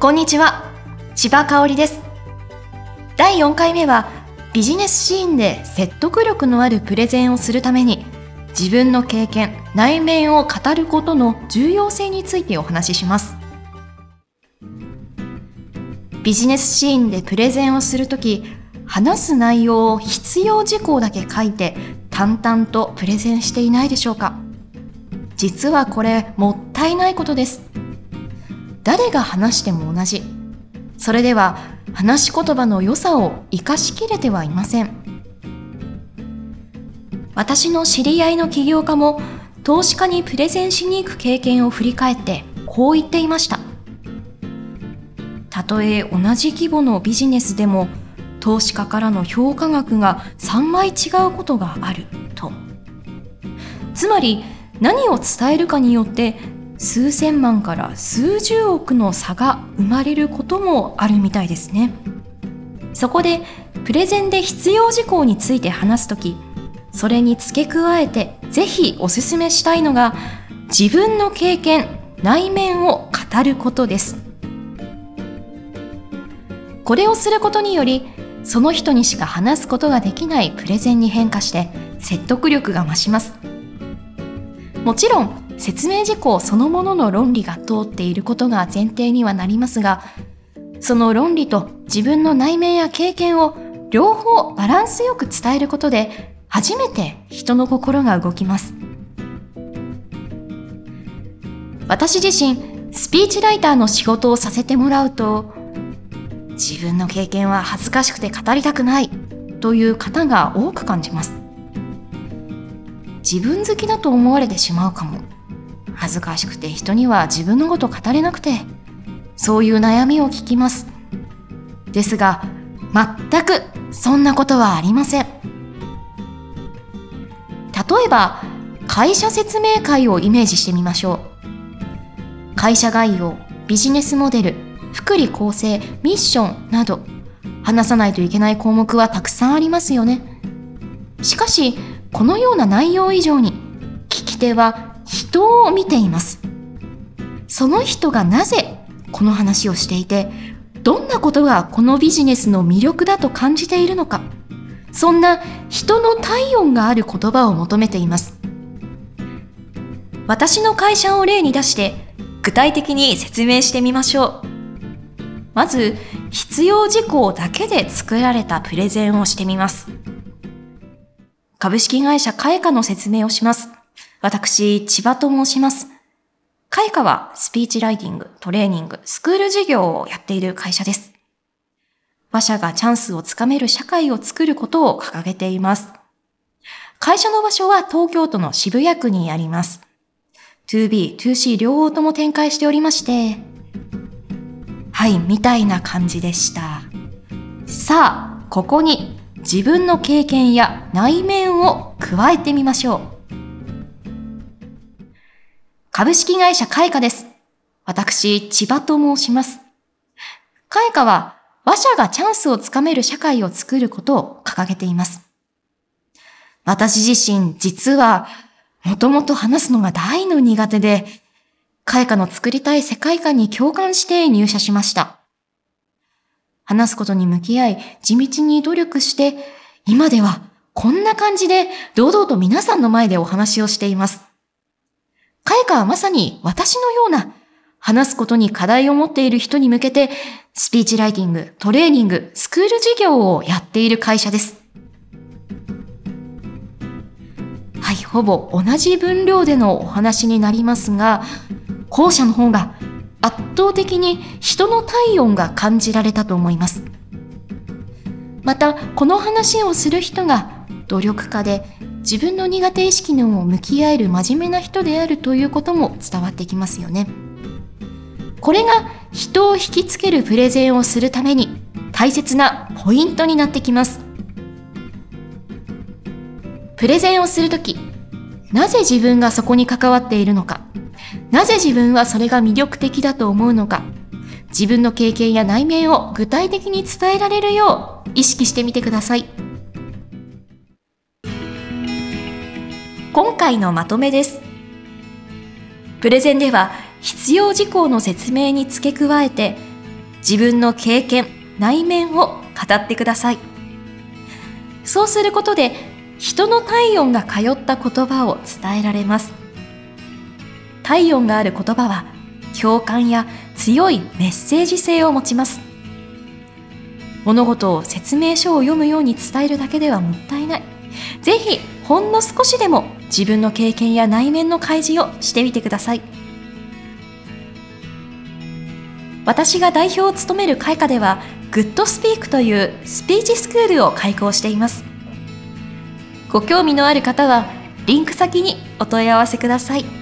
こんにちは。千葉香織です。第4回目はビジネスシーンで説得力のあるプレゼンをするために自分の経験内面を語ることの重要性についてお話しします。ビジネスシーンでプレゼンをするとき話す内容を必要事項だけ書いて淡々とプレゼンしていないでしょうか。実はこれもったいないことです。誰が話しても同じ。それでは話し言葉の良さを生かしきれてはいません。私の知り合いの起業家も投資家にプレゼンしに行く経験を振り返ってこう言っていました。たとえ同じ規模のビジネスでも投資家からの評価額が3倍違うことがあると。つまり何を伝えるかによって数千万から数十億の差が生まれることもあるみたいですね。そこでプレゼンで必要事項について話すときそれに付け加えてぜひおすすめしたいのが自分の経験内面を語ることです。これをすることによりその人にしか話すことができないプレゼンに変化して説得力が増します。もちろん説明事項そのものの論理が通っていることが前提にはなりますがその論理と自分の内面や経験を両方バランスよく伝えることで初めて人の心が動きます。私自身スピーチライターの仕事をさせてもらうと自分の経験は恥ずかしくて語りたくないという方が多く感じます。自分好きだと思われてしまうかも。恥ずかしくて人には自分のこと語れなくてそういう悩みを聞きます。ですが全くそんなことはありません。例えば会社説明会をイメージしてみましょう。会社概要ビジネスモデル福利厚生ミッションなど話さないといけない項目はたくさんありますよね。しかしこのような内容以上に聞き手は人を見ています。その人がなぜこの話をしていて、どんなことがこのビジネスの魅力だと感じているのか、そんな人の体温がある言葉を求めています。私の会社を例に出して具体的に説明してみましょう。まず、必要事項だけで作られたプレゼンをしてみます。株式会社カエカの説明をします。私、千葉と申します。開花はスピーチライティング、トレーニング、スクール事業をやっている会社です。馬車がチャンスをつかめる社会を作ることを掲げています。会社の場所は東京都の渋谷区にあります。2B、2C 両方とも展開しておりまして、はい、みたいな感じでした。さあ、ここに自分の経験や内面を加えてみましょう。株式会社開花です。私、千葉と申します。開花は、話者がチャンスをつかめる社会を作ることを掲げています。私自身、実は、もともと話すのが大の苦手で、開花の作りたい世界観に共感して入社しました。話すことに向き合い、地道に努力して、今ではこんな感じで堂々と皆さんの前でお話をしています。開花はまさに私のような話すことに課題を持っている人に向けてスピーチライティング、トレーニング、スクール事業をやっている会社です。はい、ほぼ同じ分量でのお話になりますが、後者の方が圧倒的に人の体温が感じられたと思います。また、この話をする人が努力家で自分の苦手意識にも向き合える真面目な人であるということも伝わってきますよね。これが人を引きつけるプレゼンをするために大切なポイントになってきます。プレゼンをするとき、なぜ自分がそこに関わっているのか、なぜ自分はそれが魅力的だと思うのか、自分の経験や内面を具体的に伝えられるよう意識してみてください。今回のまとめです。プレゼンでは必要事項の説明に付け加えて自分の経験、内面を語ってください。そうすることで、人の体温が通った言葉を伝えられます。体温がある言葉は、共感や強いメッセージ性を持ちます。物事を説明書を読むように伝えるだけではもったいない。ぜひ、ほんの少しでも自分の経験や内面の開示をしてみてください。私が代表を務める会科では、グッドスピークというスピーチスクールを開講しています。ご興味のある方は、リンク先にお問い合わせください。